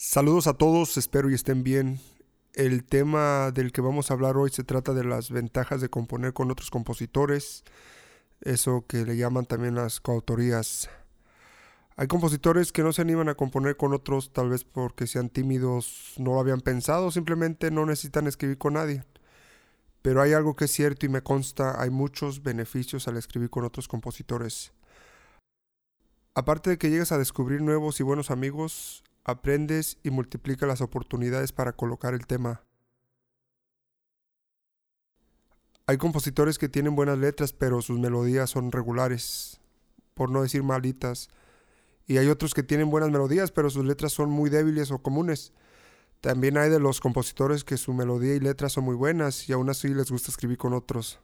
Saludos a todos, espero y estén bien. El tema del que vamos a hablar hoy se trata de las ventajas de componer con otros compositores, eso que le llaman también las coautorías. Hay compositores que no se animan a componer con otros, tal vez porque sean tímidos, no lo habían pensado, simplemente no necesitan escribir con nadie. Pero hay algo que es cierto y me consta, hay muchos beneficios al escribir con otros compositores. Aparte de que llegas a descubrir nuevos y buenos amigos, aprendes y multiplica las oportunidades para colocar el tema. Hay compositores que tienen buenas letras, pero sus melodías son regulares, por no decir malitas. Y hay otros que tienen buenas melodías, pero sus letras son muy débiles o comunes. También hay de los compositores que su melodía y letras son muy buenas y aún así les gusta escribir con otros,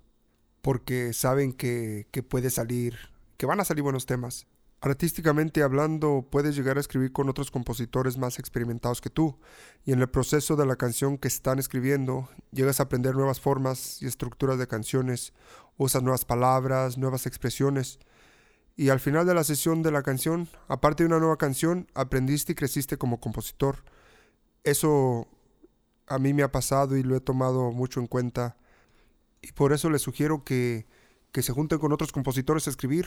porque saben que, que puede salir, que van a salir buenos temas. Artísticamente hablando, puedes llegar a escribir con otros compositores más experimentados que tú, y en el proceso de la canción que están escribiendo, llegas a aprender nuevas formas y estructuras de canciones, usas nuevas palabras, nuevas expresiones, y al final de la sesión de la canción, aparte de una nueva canción, aprendiste y creciste como compositor. Eso a mí me ha pasado y lo he tomado mucho en cuenta, y por eso les sugiero que, que se junten con otros compositores a escribir,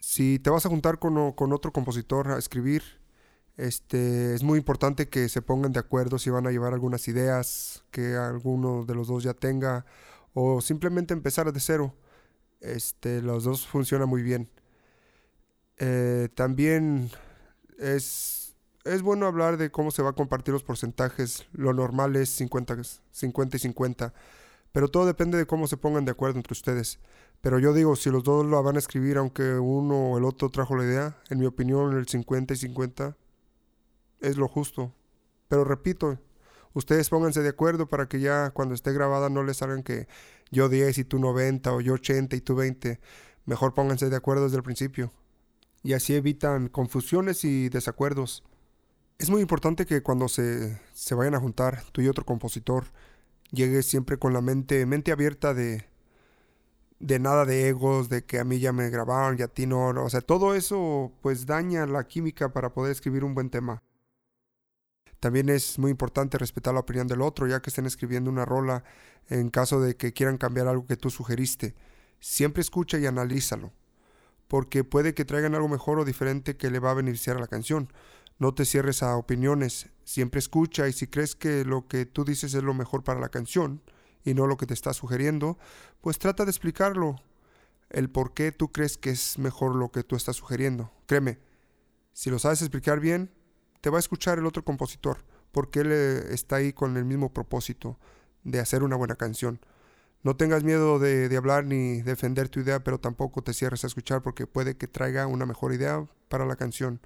si te vas a juntar con, otro compositor a escribir, este, es muy importante que se pongan de acuerdo si van a llevar algunas ideas que alguno de los dos ya tenga o simplemente empezar de cero. Este, los dos funcionan muy bien. Eh, también es, es bueno hablar de cómo se va a compartir los porcentajes. Lo normal es 50, 50 y 50. Pero todo depende de cómo se pongan de acuerdo entre ustedes. Pero yo digo, si los dos lo van a escribir, aunque uno o el otro trajo la idea, en mi opinión el 50 y 50 es lo justo. Pero repito, ustedes pónganse de acuerdo para que ya cuando esté grabada no les salgan que yo 10 y tú 90 o yo 80 y tú 20. Mejor pónganse de acuerdo desde el principio. Y así evitan confusiones y desacuerdos. Es muy importante que cuando se, se vayan a juntar, tú y otro compositor, llegues siempre con la mente, mente abierta de, de nada de egos, de que a mí ya me grabaron y a ti no, o sea, todo eso pues daña la química para poder escribir un buen tema. También es muy importante respetar la opinión del otro, ya que estén escribiendo una rola en caso de que quieran cambiar algo que tú sugeriste. Siempre escucha y analízalo, porque puede que traigan algo mejor o diferente que le va a beneficiar a la canción. No te cierres a opiniones, siempre escucha y si crees que lo que tú dices es lo mejor para la canción, y no lo que te está sugiriendo, pues trata de explicarlo, el por qué tú crees que es mejor lo que tú estás sugiriendo. Créeme, si lo sabes explicar bien, te va a escuchar el otro compositor, porque él eh, está ahí con el mismo propósito de hacer una buena canción. No tengas miedo de, de, hablar ni defender tu idea, pero tampoco te cierres a escuchar porque puede que traiga una mejor idea para la canción.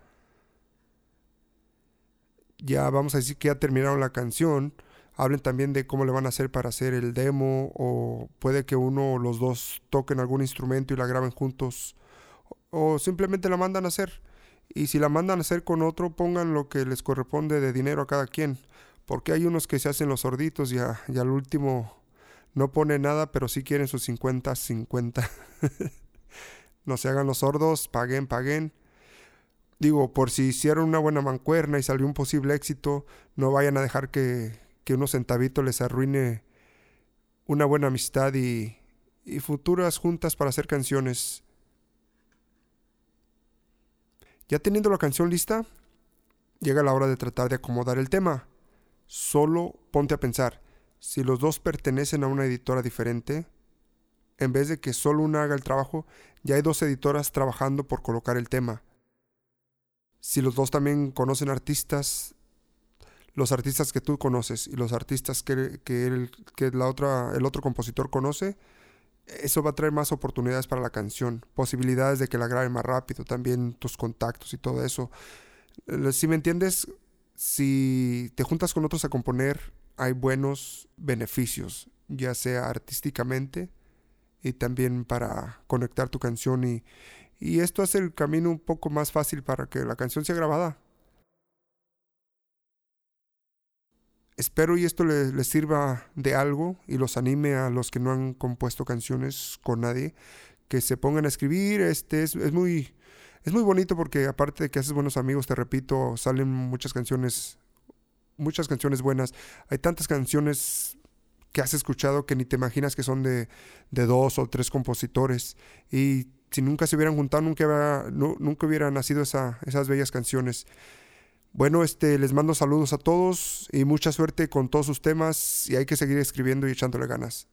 Ya vamos a decir que ya terminaron la canción hablen también de cómo le van a hacer para hacer el demo o puede que uno o los dos toquen algún instrumento y la graben juntos o simplemente la mandan a hacer. Y si la mandan a hacer con otro, pongan lo que les corresponde de dinero a cada quien. Porque hay unos que se hacen los sorditos y, y al último no pone nada, pero sí quieren sus 50-50. no se hagan los sordos, paguen, paguen. Digo, por si hicieron una buena mancuerna y salió un posible éxito, no vayan a dejar que, que unos centavitos les arruine una buena amistad y, y futuras juntas para hacer canciones. Ya teniendo la canción lista, llega la hora de tratar de acomodar el tema. Solo ponte a pensar, si los dos pertenecen a una editora diferente, en vez de que solo una haga el trabajo, ya hay dos editoras trabajando por colocar el tema. Si los dos también conocen artistas los artistas que tú conoces y los artistas que, que, el, que la otra, el otro compositor conoce, eso va a traer más oportunidades para la canción, posibilidades de que la graben más rápido, también tus contactos y todo eso. Eh, si me entiendes, si te juntas con otros a componer, hay buenos beneficios, ya sea artísticamente y también para conectar tu canción y, y esto hace el camino un poco más fácil para que la canción sea grabada. Espero y esto les, sirva de algo y los anime a los que no han compuesto canciones con nadie, que se pongan a escribir. Este es, muy, es muy bonito porque aparte de que haces buenos amigos, te repito, salen muchas canciones, muchas canciones buenas. Hay tantas canciones que has escuchado que ni te imaginas que son de, de dos o tres compositores. Y si nunca se hubieran juntado, nunca, nunca hubieran nacido esa, esas bellas canciones. Bueno, este, les mando saludos a todos y mucha suerte con todos sus temas y hay que seguir escribiendo y echándole ganas.